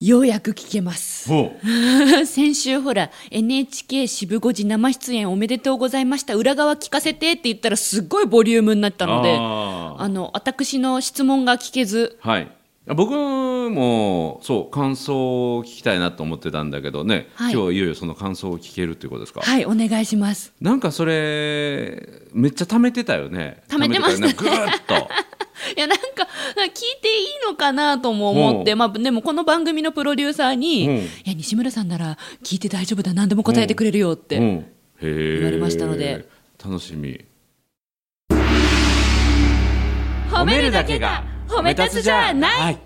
ようやく聞けます。ほ 先週ほら、NHK 渋5時生出演おめでとうございました。裏側聞かせてって言ったらすっごいボリュームになったので、あの、私の質問が聞けず、はい。僕もそう感想を聞きたいなと思ってたんだけどね、はい。今日いよいよその感想を聞けるっていうことですか、はい、お願いします。なんかそれめっちゃ貯めてたよね。貯めてました。ね。ぐーっと。いや、なんか、聞いていいのかなとも思って、うん。まあ、でもこの番組のプロデューサーに、うんいや、西村さんなら聞いて大丈夫だ、何でも答えてくれるよって。言われましたので。楽しみ。褒めるだけが褒め立つじゃない、はい。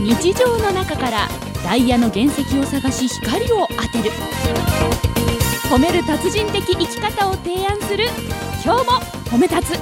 日常の中からダイヤの原石を探し光を当てる。褒める達人的生き方を提案する今日も褒め立つ。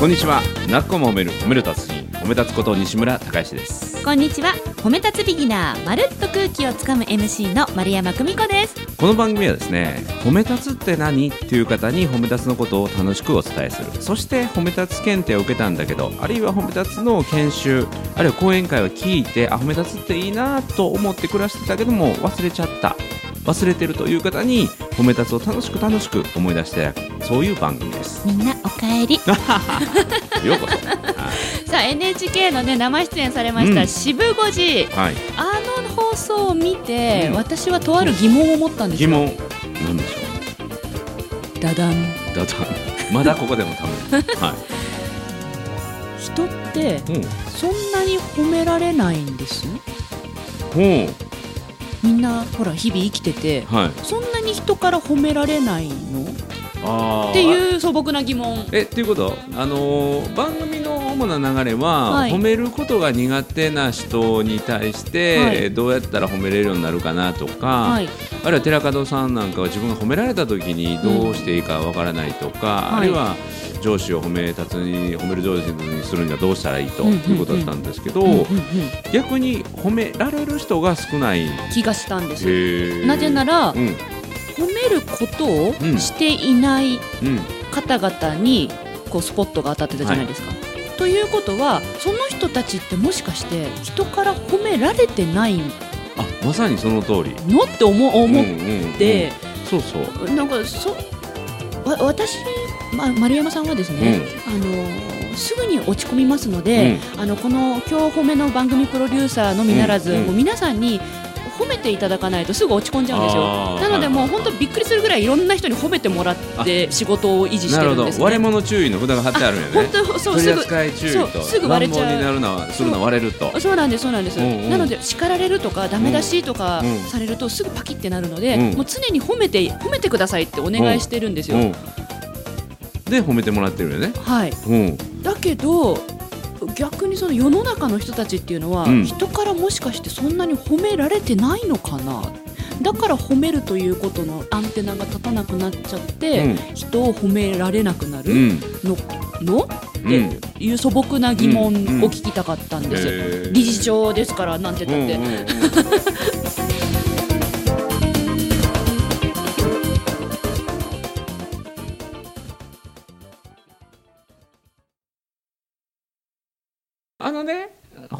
こんにちは。なっこも褒める褒める達人褒め立つこと西村孝之です。こんにちは。褒め立つビギナーまるっと空気をつかむ MC の丸山久美子です。この番組はですね褒め立つって何っていう方に褒め立つのことを楽しくお伝えする。そして褒め立つ検定を受けたんだけどあるいは褒め立つの研修あるいは講演会を聞いてあ褒め立つっていいなと思って暮らしてたけども忘れちゃった忘れてるという方に褒め立つを楽しく楽しく思い出していただくそういう番組です。みんなおかえり。ようこそ。さあ NHK のね生出演されました、うん。渋5時。はい。あの放送を見て、うん。私はとある疑問を持ったんですよ。疑問なんでしょダダン。うだとまだここでも多分。は人っていうん。そんなに褒められないんですほみんなほら日々生きててうはい。そんなに人から褒められないの？っていう素朴な疑問。えっていうこと？あのー番組の主な流れは、はい。褒めることが苦手な人に対して、はい。どうやったら褒めれるようになるかなとか、はい。あるいは寺門さんなんかは自分が褒められた時にどうしていいかわからないとか、うんあるいは上司を褒め立つに褒める上司にするにはどうしたらいいとうんうんいうことだったんですけど、うんうんうん。逆に褒められる人が少ない。気がしたんです。なぜならうん。褒めることをうん。していないうん。方々にこうスポットが当たってたじゃないですか。ということはその人たちってもしかして人から褒められてないあまさにその通り。のって思思っうんうんうん。て、そうそう。なんかそわ私、ま、丸山さんはですね、あのすぐに落ち込みますので、あのこの「今日褒め」の番組プロデューサーのみならず、うんうん。もう皆さんに褒めていただかないとすぐ落ち込んじゃうんですよなのでもう本当びっくりするぐらいいろんな人に褒めてもらって仕事を維持してなるんですね割れ物注意の札が貼ってあるんやね本当そうすぐ。すぐ割れちゃう。なるのはするのは割れると。そう。なんですそうなんです、うん。うんなので叱られるとかダメ出しとかうん。されるとすぐパキってなるので、うん。もう常に褒めて褒めてくださいってお願いしてるんですよ、うん。で褒めてもらってるよね。はい。うん。だけど逆にその世の中の人たちっていうのは、うん。人からもしかしてそんなに褒められてないのかな？だから褒めるということのアンテナが立たなくなっちゃって、うん。人を褒められなくなる？うん。の,、の？うん。っていう素朴な疑問を聞きたかったんです、へー。理事長ですからなんてうん言ったって、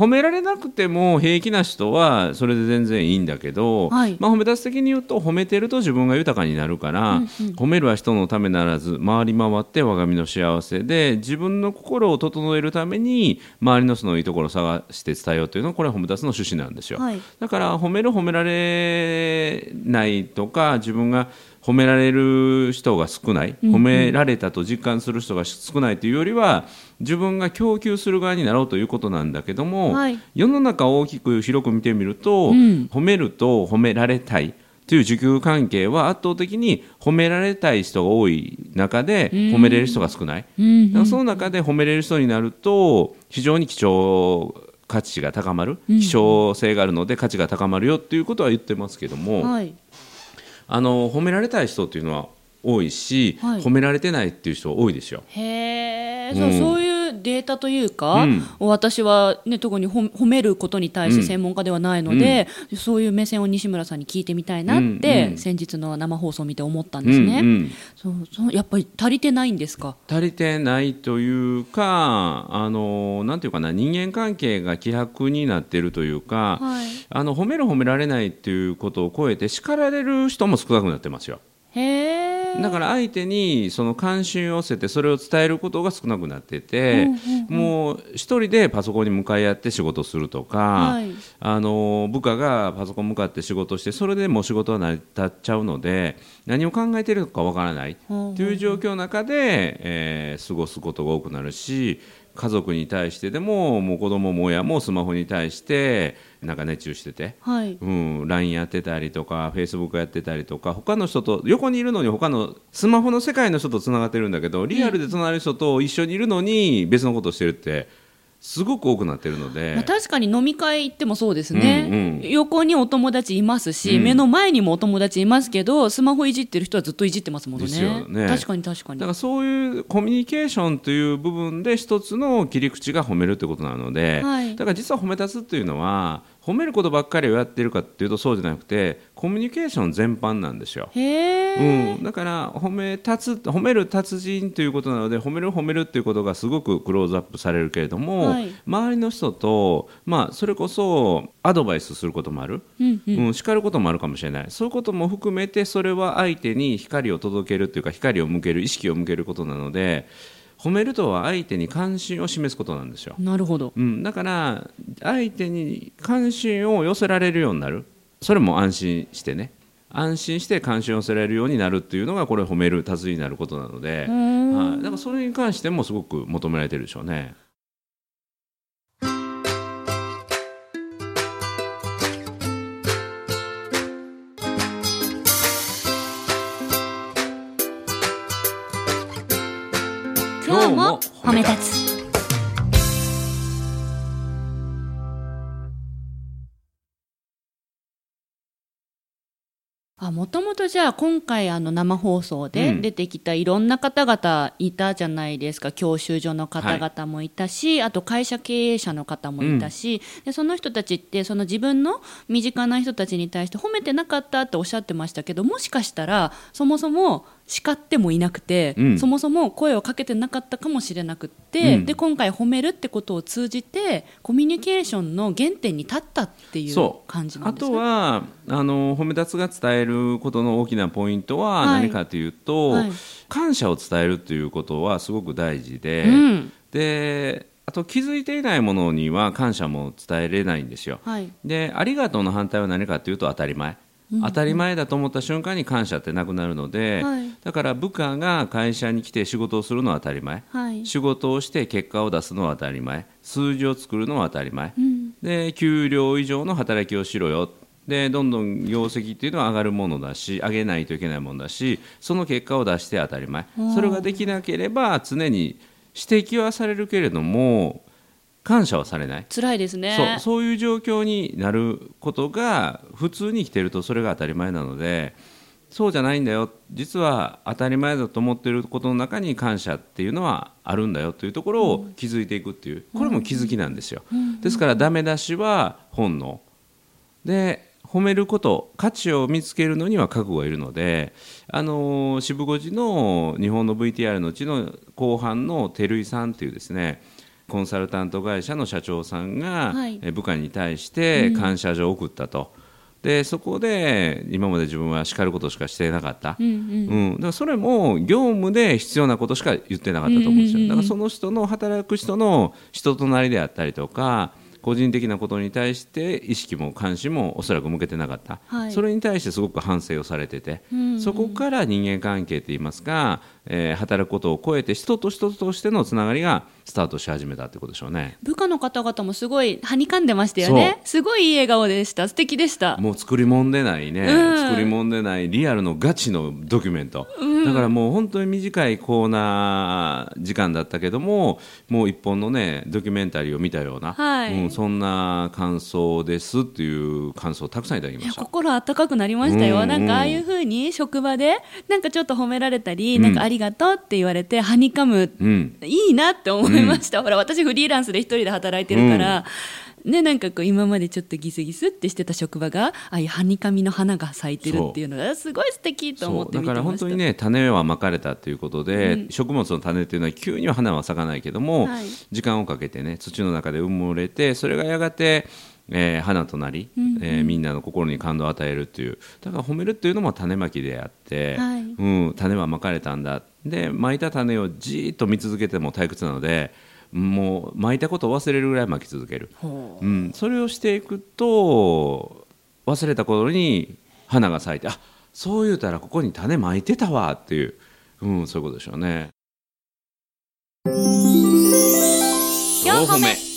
褒められなくても平気な人はそれで全然いいんだけど、はい。まあ、褒め出す的に言うと褒めてると自分が豊かになるから、うんうん。褒めるは人のためならず回り回って我が身の幸せで自分の心を整えるために周りの人のいいところを探して伝えようというのはこれは褒め出すの趣旨なんですよ。はい。だから褒める褒められないとか自分が褒められる人が少ない、うんうん。褒められたと実感する人が少ないというよりは自分が供給する側になろうということなんだけども、はい。世の中を大きく広く見てみると、うん。褒めると褒められたいという需給関係は圧倒的に褒められたい人が多い中でうん。褒めれる人が少ない、うん。だからその中で褒めれる人になると非常に貴重価値が高まる、うん。希少性があるので価値が高まるよっていうことは言ってますけども、はいあの褒められたい人っていうのは多いし、はい。褒められてないっていう人多いですよ。へえ、うん。そうデータというか、うん。私は、ね、特に褒褒めることに対して専門家ではないので、そういう目線を西村さんに聞いてみたいなって、うんうん。先日の生放送を見て思ったんうですね。んうん。そうそうやっぱり足りてないんですか？足りてないというかあのなんていうかな人間関係が希薄になっているというか、はい。あの褒める褒められないっていうことを超えて叱られる人も少なくなってますよ。へえだから相手にその関心を寄せてそれを伝えることが少なくなってて、もう一人でパソコンに向かい合って仕事するとか、はい。あの部下がパソコン向かって仕事してそれでもう仕事は成り立っちゃうので何を考えているのかわからないという状況の中で、えー過ごすことが多くなるし家族に対してでももう子供も親もスマホに対してなんか熱中してて。はいうん、LINE やってたりとか Facebook やってたりとか他の人と横にいるのに他のスマホの世界の人とつながってるんだけどリアルでつながる人と一緒にいるのに別のことをしてるってすごく多くなってるので、まあ、確かに飲み会行ってもそうですね、うんうん。横にお友達いますし、うん。目の前にもお友達いますけどスマホいじってる人はずっといじってますもんね。ね。確かに確かに。だからそういうコミュニケーションという部分で一つの切り口が褒めるってことなので、はい。だから実は褒め立つっていうのは褒めることばっかりをやってるかっていうとそうじゃなくてコミュニケーション全般なんですよ。うん、だから褒め立つ褒める達人ということなので褒める褒めるっていうことがすごくクローズアップされるけれども、はい。周りの人と、まあ、それこそアドバイスすることもある、うんうん。うん、叱ることもあるかもしれない。そういうことも含めてそれは相手に光を届けるというか光を向ける意識を向けることなので褒めるとは相手に関心を示すことなんですよ。なるほど。うん、だから相手に関心を寄せられるようになる。それも安心してね。安心して関心を寄せられるようになるっていうのがこれ褒める達人になることなので、はい、だからそれに関してもすごく求められてるでしょうね。今日も褒め立つ。あもともとじゃあ今回あの生放送でうん。出てきたいろんな方々いたじゃないですか、教習所の方々もいたし、あと会社経営者の方もいたし、でその人たちってその自分の身近な人たちに対して褒めてなかったっておっしゃってましたけどもしかしたらそもそも叱ってもいなくて、うん。そもそも声をかけてなかったかもしれなくって、うん。で今回褒めるってことを通じてコミュニケーションの原点に立ったっていう感じなんですかとはあの褒め立つが伝えることの大きなポイントははい。何かというと、はい。感謝を伝えるということはすごく大事で、うん。であと気づいていないものには感謝も伝えれないんですよ。はい。でありがとうの反対は何かというと当たり前、当たり前だと思った瞬間に感謝ってなくなるので、はい。だから部下が会社に来て仕事をするのは当たり前。はい。仕事をして結果を出すのは当たり前。数字を作るのは当たり前、うん。で給料以上の働きをしろよ。でどんどん業績っていうのは上がるものだし上げないといけないものだしその結果を出して当たり前。それができなければ常に指摘はされるけれども感謝はされない？辛いですね。そうそういう状況になることが普通に生きてるとそれが当たり前なのでそうじゃないんだよ。実は当たり前だと思っていることの中に感謝っていうのはあるんだよというところを気づいていくっていう。これも気づきなんですよ。ですからダメ出しは本能。で褒めること価値を見つけるのには覚悟がいるのであの渋五時の日本の VTR のうちの後半の照井さんっていうですねコンサルタント会社の社長さんが、部下に対して感謝状を送ったと、でそこで今まで自分は叱ることしかしてなかった、うんうん。うん、だからそれも業務で必要なことしか言ってなかったと思うんですよ。だからその人の働く人の人となりであったりとか個人的なことに対して意識も関心もおそらく向けてなかった、はい。それに対してすごく反省をされてて、うんうん。そこから人間関係といいますか、えー働くことを超えて人と人としてのつながりがスタートし始めたってことでしょうね。部下の方々もすごいはにかんでましたよね。すごいいい笑顔でした。素敵でした。もう作り物でないね、うん。作り物でないリアルのガチのドキュメント、うん。だからもう本当に短いコーナー時間だったけどももう一本のねドキュメンタリーを見たような、はい。うん、そんな感想ですっていう感想をたくさんいただきました。心温かくなりましたよ、うんうん。なんかああいう風に職場でなんかちょっと褒められたり、うん。なんかありがとうって言われてはにかむうん。いいなって思いました、ほら私フリーランスで一人で働いてるから、ねなんかこう今までちょっとギスギスってしてた職場がああいうはにかみの花が咲いてるっていうのがすごい素敵と思ってだから本当にね種はまかれたということで、食物の種っていうのは急には花は咲かないけども、はい。時間をかけてね土の中で埋もれてそれがやがて、えー花となり、えーみんなの心に感動を与えるっていう。だから褒めるっていうのも種まきであって、はい。うん、種はまかれたんだ。でまいた種をじーっと見続けても退屈なのでもうまいたことを忘れるぐらいまき続ける。ほう。ん、それをしていくと忘れた頃に花が咲いてあそう言うたらここに種まいてたわっていう、うん、そういうことでしょうね。四歩目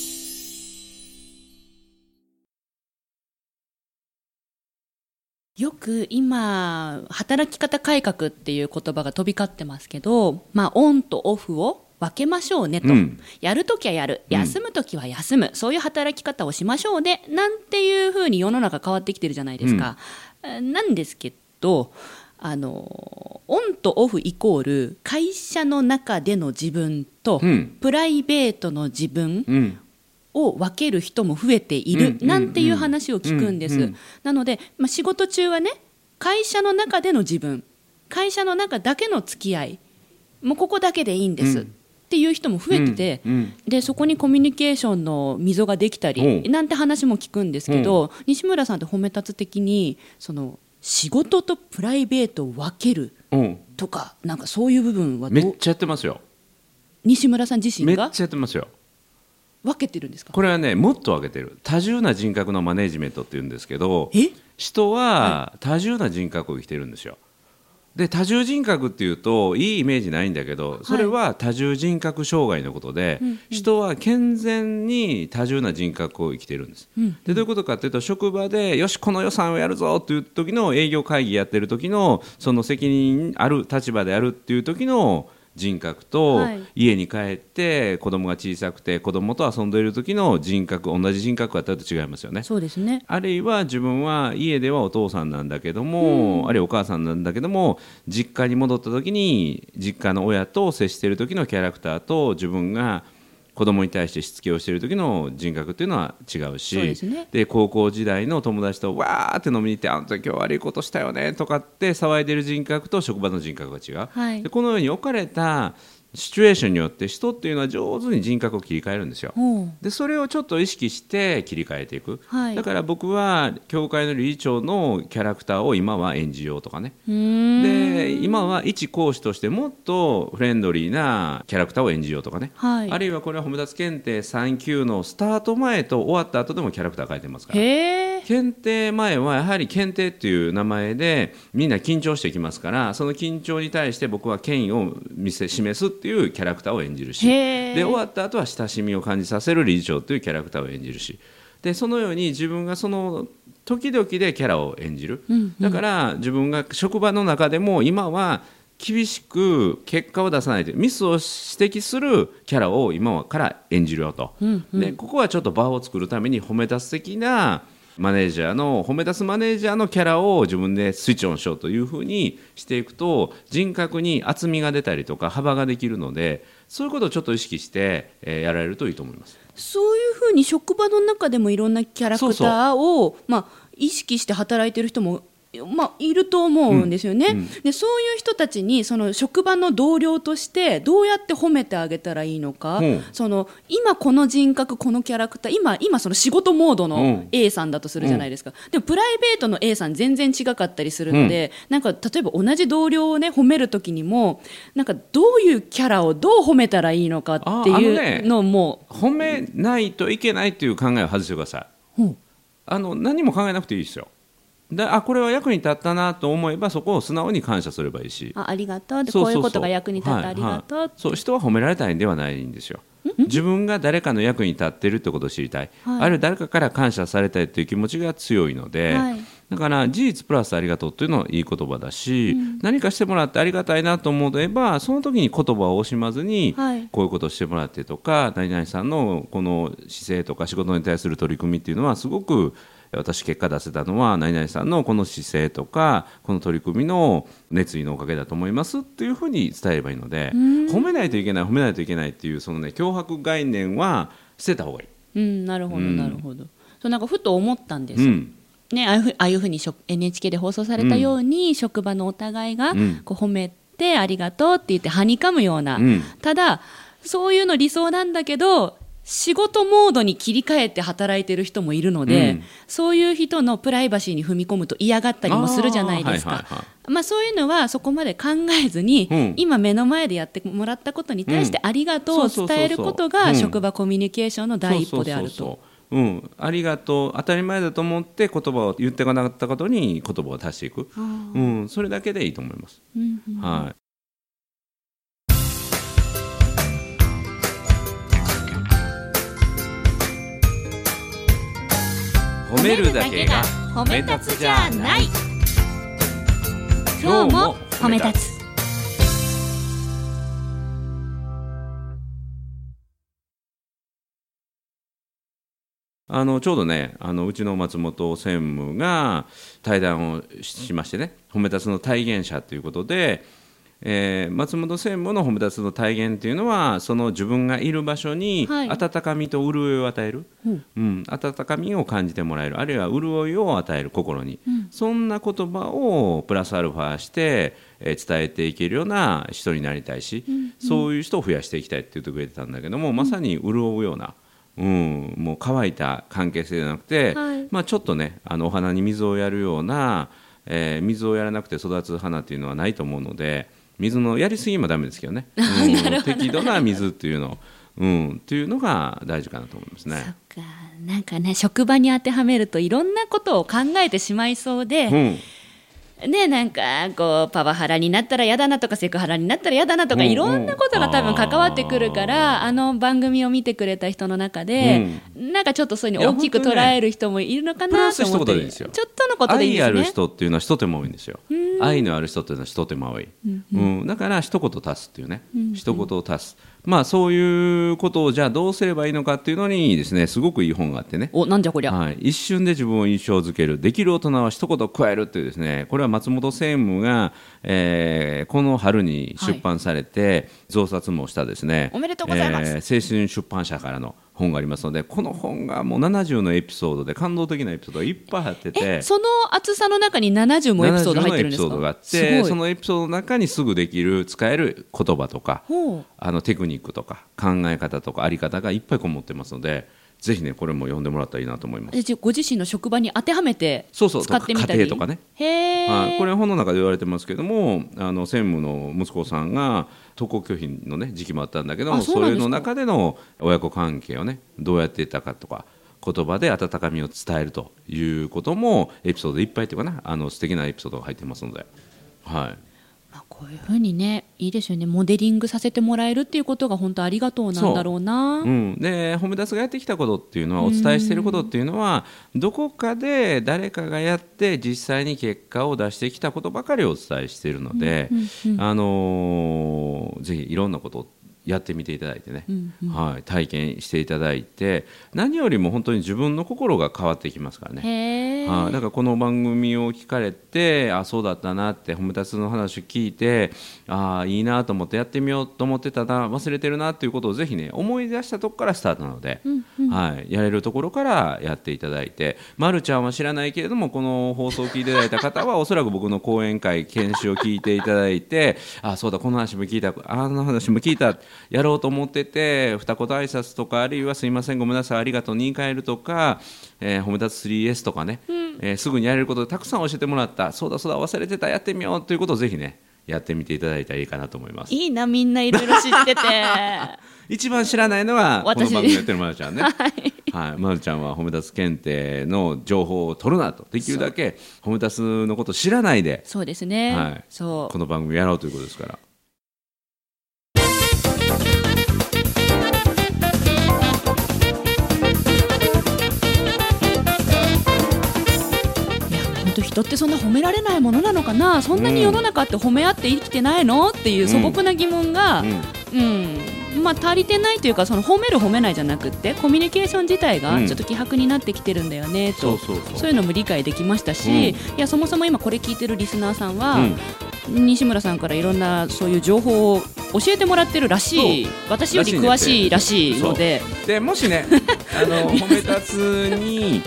よく今働き方改革っていう言葉が飛び交ってますけど、まあ、オンとオフを分けましょうねと、うん。やるときはやる。うん。休むときは休む、そういう働き方をしましょうね。なんていうふうに世の中変わってきてるじゃないですか。えなんですけどあのオンとオフイコール会社の中での自分と、うん。プライベートの自分うんを分ける人も増えている、うんなんていう話を聞くんです、なので、まあ、仕事中はね会社の中での自分会社の中だけの付き合いもうここだけでいいんです、うん。っていう人も増えてて、うんうん。でそこにコミュニケーションの溝ができたりう。んなんて話も聞くんですけど、西村さんって褒め立つ的にその仕事とプライベートを分けるうん。とかなんかそういう部分はどう？めっちゃやってますよ。西村さん自めっ身がちゃやってますよ。分けてるんですか？これはねもっと分けてる。多重な人格のマネジメントっていうんですけどえ？人は多重な人格を生きてるんですよ。で多重人格っていうといいイメージないんだけどそれは多重人格障害のことで、うんうん。人は健全に多重な人格を生きてるんです。うんでどういうことかというと職場でよしこの予算をやるぞという時の営業会議やってる時のその責任ある立場であるっていう時の人格と、はい。家に帰って子供が小さくて子供と遊んでいる時の人格同じ人格があったらと違いますよね。そうですね。あるいは自分は家ではお父さんなんだけども、あるいはお母さんなんだけども実家に戻った時に実家の親と接している時のキャラクターと自分が子供に対してしつけをしている時の人格っていうのは違うしですね。で高校時代の友達とわーって飲みに行ってあの時今日悪いことしたよねとかって騒いでる人格と職場の人格が違う。はい。でこのように置かれたシチュエーションによって人っていうのは上手に人格を切り替えるんですよ。でそれをちょっと意識して切り替えていく、はい。だから僕は教会の理事長のキャラクターを今は演じようとかね。で今は一講師としてもっとフレンドリーなキャラクターを演じようとかね、はい。あるいはこれは褒め立つ検定3級のスタート前と終わった後でもキャラクター変えてますから検定前はやはり検定っていう名前でみんな緊張してきますからその緊張に対して僕は権威を見せ示すっていうキャラクターを演じるしで終わった後は親しみを感じさせる理事長というキャラクターを演じるしでそのように自分がその時々でキャラを演じる、うんだから自分が職場の中でも今は厳しく結果を出さないでミスを指摘するキャラを今から演じるよと、うんうん。でここはちょっと場を作るために褒め立つ的なマネージャーの褒め立つマネージャーのキャラを自分でスイッチオンしようというふうにしていくと人格に厚みが出たりとか幅ができるのでそういうことをちょっと意識して、えーやられるといいと思います。そういうふうに職場の中でもいろんなキャラクターをまあ、意識して働いてる人も、まあ、いると思うんですよね、うん。うん。でそういう人たちにその職場の同僚としてどうやって褒めてあげたらいいのか、う。んその今この人格このキャラクター今今その仕事モードのう。ん A さんだとするじゃないですか、でもプライベートの A さん全然違かったりするので、なんか例えば同じ同僚をね褒める時にもなんかどういうキャラをどう褒めたらいいのかっていねうのも、褒めないといけないという考えを外してください。う。んあの何も考えなくていいですよ。であこれは役に立ったなと思えばそこを素直に感謝すればいいし。あありがとう。ってこういうことが役に立ってありがとう、はいはいそう人は褒められたいんではないんですよ。自分が誰かの役に立ってるってことを知りたい、はい。あるいは誰かから感謝されたいという気持ちが強いので、はい。だから事実プラスありがとうっていうのはいい言葉だし、何かしてもらってありがたいなと思えばその時に言葉を惜しまずに、はい。こういうことをしてもらってとか何々さんのこの姿勢とか仕事に対する取り組みっていうのはすごく私結果出せたのは何々さんのこの姿勢とかこの取り組みの熱意のおかげだと思いますっていうふうに伝えればいいので褒めないといけない褒めないといけないっていうそのね脅迫概念は捨てた方がいい。うんなるほどうん。なるほど、そうなんかふと思ったんです。よ、うん。ね、ああいうふうああいうふうに NHK で放送されたように、職場のお互いがうん。こう褒めてありがとうって言ってはにかむような、うん。ただそういうの理想なんだけど仕事モードに切り替えて働いてる人もいるので、うん。そういう人のプライバシーに踏み込むと嫌がったりもするじゃないですか。あーはいはい。は。まあ、そういうのはそこまで考えずに、うん。今目の前でやってもらったことに対してうん。ありがとうを伝えることうん。が職場コミュニケーションの第一歩であると。うん、ありがとう。当たり前だと思って言葉を言ってこなかったことに言葉を足していく、うん、それだけでいいと思います、うんうん。はい褒めるだけが褒め立つじゃない。今日も褒め立つ。あのちょうどねあのうちの松本専務が対談をしましてね褒め立つの体現者ということで、えー松本専務の褒め立つの体現というのはその自分がいる場所にはい。温かみと潤いを与える、うん。温かみを感じてもらえる。あるいは潤いを与える心に、そんな言葉をプラスアルファして、えー伝えていけるような人になりたいし、そういう人を増やしていきたいって言ってくれてたんだけども、まさに潤うような。うん、もう乾いた関係性じゃなくて、はい。まあ、ちょっとねあのお花に水をやるような、えー水をやらなくて育つ花っていうのはないと思うので水のやりすぎもダメですけどね、うん、適度な水っていうの、うん、っていうのが大事かなと思いますそっね。か。なんかね職場に当てはめるといろんなことを考えてしまいそうで、うんねなんかこうパワハラになったら嫌だなとかセクハラになったら嫌だなとか、いろんなことが多分関わってくるからあの番組を見てくれた人の中で、なんかちょっとそういうの大きく捉える人もいるのかなと思って一言でいいですよ。ちょっとのことでいいですね。愛ある人っていうのは一手間多いんですよ。愛のある人っていうのは一手間多い。うん、だから一言足すっていうね、一言を足す。まあそういうことをじゃあどうすればいいのかっていうのにですね、すごくいい本があってね。おなんじゃこりゃ、はい、一瞬で自分を印象づけるできる大人は一言加えるっていうですねこれは松本専務が、えーこの春に出版されて、増刷もしたですね。おめでとうございます。えー青春出版社からの本がありますのでこの本がもう70のエピソードで感動的なエピソードがいっぱい入っててえその厚さの中に70もエピソード入ってるんです70のエピソードがあかってそのエピソードの中にすぐできる使える言葉とかあのテクニックとか考え方とかあり方がいっぱいこもってますのでぜひねこれも読んでもらったらいいなと思います。ご自身の職場に当てはめてそうそう使ってみたり？家庭とかね。はい、これ本の中で言われてますけどもあの専務の息子さんが登校拒否の、ね、時期もあったんだけどもあそれの中での親子関係をねどうやっていたかとか言葉で温かみを伝えるということもエピソードいっぱいというかなあの素敵なエピソードが入ってますので、はい、まあ、こういうふうにねいいですよね。モデリングさせてもらえるっていうことが本当ありがとうなんだろうな。うん、で褒め出すがやってきたことっていうのはお伝えしていることっていうのはどこかで誰かがやって実際に結果を出してきたことばかりをお伝えしているので、あのーぜひいろんなことをやってみていただいてね、はい、体験していただいて何よりも本当に自分の心が変わっていきますからね。はい、だからこの番組を聞かれてあそうだったなって褒め立つの話を聞いてあいいなと思ってやってみようと思ってたな忘れてるなっていうことをぜひね思い出したとこからスタートなので、はい、やれるところからやっていただいて、ま、るちゃんは知らないけれどもこの放送を聞いていただいた方はおそらく僕の講演会研修を聞いていただいてあそうだこの話も聞いたあの話も聞いたやろうと思ってて二言挨拶とかあるいはすいませんごめんなさいありがとうに言い換えるとか、えー褒め立つ 3S とかね、えーすぐにやれることでたくさん教えてもらった。そうだそうだ忘れてた。やってみようということをぜひねやってみていただいたらいいかなと思います。いいなみんないろいろ知ってて。一番知らないのはこの私番組やってるまるちゃんね。はい、まるちゃんは褒め立つ検定の情報を取るなと。できるだけ褒め立つのことを知らないでそうですね、はい。そこの番組やろうということですからういや本当人ってそんな褒められないものなのかな？そんなに世の中って褒め合って生きてないの？っていう素朴な疑問が、うん。うん。まあ、足りてないというかその褒める褒めないじゃなくってコミュニケーション自体がうん。ちょっと希薄になってきてるんだよねと、そうそうそう。そういうのも理解できましたし、うん。いやそもそも今これ聞いてるリスナーさんは、うん。西村さんからいろんなそういう情報を教えてもらってるらしい。私より詳しいらしいので、でもしねあの 褒め立つに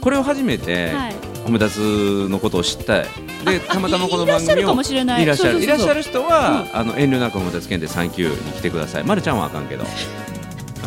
これを初めてはい、褒め立つのことを知ったいでたまたまこの番組をかもしれない。いらっしゃる。いらっしゃる人は、あの遠慮なく褒め立つ検定3級に来てください。まるちゃんはあかんけど。は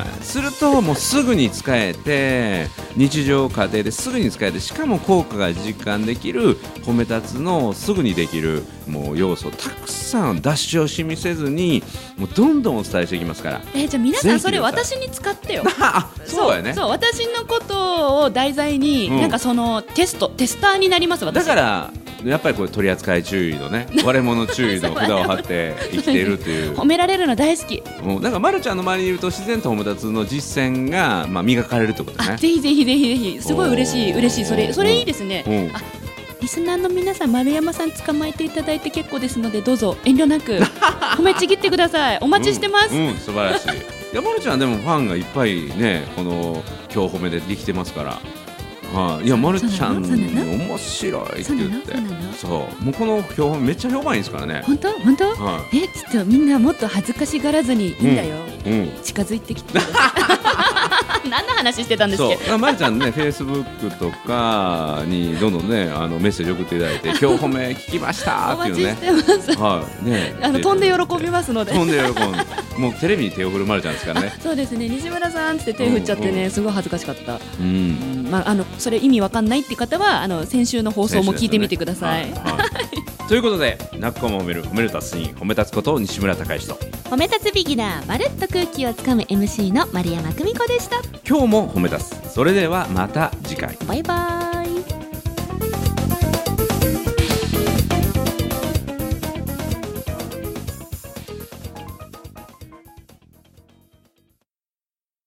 い、するともうすぐに使えて日常家庭ですぐに使えてしかも効果が実感できる褒め立つのすぐにできるもう要素をたくさん出し惜しみせずにもうどんどんお伝えしていきますから。えじゃあ皆さんそれ私に使ってよ。あそうやね。そう私のことを題材に、うん。なんかそのテストテスターになります私。だからやっぱりこれ取り扱い注意のね 割れ物注意の札を貼って生きているという。褒められるの大好き、もうだからまるちゃんの周りにいると自然と褒め立つの実践がまあ磨かれるってことね。あぜひぜひぜひぜひ。すごい嬉しい嬉しい。それそれいいですね、うん。あリスナーの皆さん丸山さん捕まえていただいて結構ですのでどうぞ遠慮なく 褒めちぎってください。お待ちしてます、うん、うん素晴らしい。いやまるちゃんでもファンがいっぱいねこの今日褒めでできてますから。はい、いやまるちゃん面白いってそうな言っての？そうなの？そう。もうこの評判めっちゃ評判いいですからね。本当？本当？はえちょっとみんなもっと恥ずかしがらずにいいんだよ、い。うん。近づいてきて 何の話してたんですそう。けまるちゃんねフェイスブックとかにどんどんねあのメッセージ送っていただいて 今日褒め聞きましたおっていうね。待ちしてます。はい。ね。あの飛んで喜びますので。飛んで喜んでもうテレビに手を振るまるちゃんですからね。そうですね。西村さんって手振っちゃってね、すごい恥ずかしかった、うん。うん。まあ、あのそれ意味わかんないって方はあの先週の放送も聞いてみてください、ということで「なっこも褒める褒める達人褒め立つこと西村孝之と褒め立つビギナーまるっと空気をつかむ MC の丸山久美子でした。今日も褒め立つ。それではまた次回。バイバイ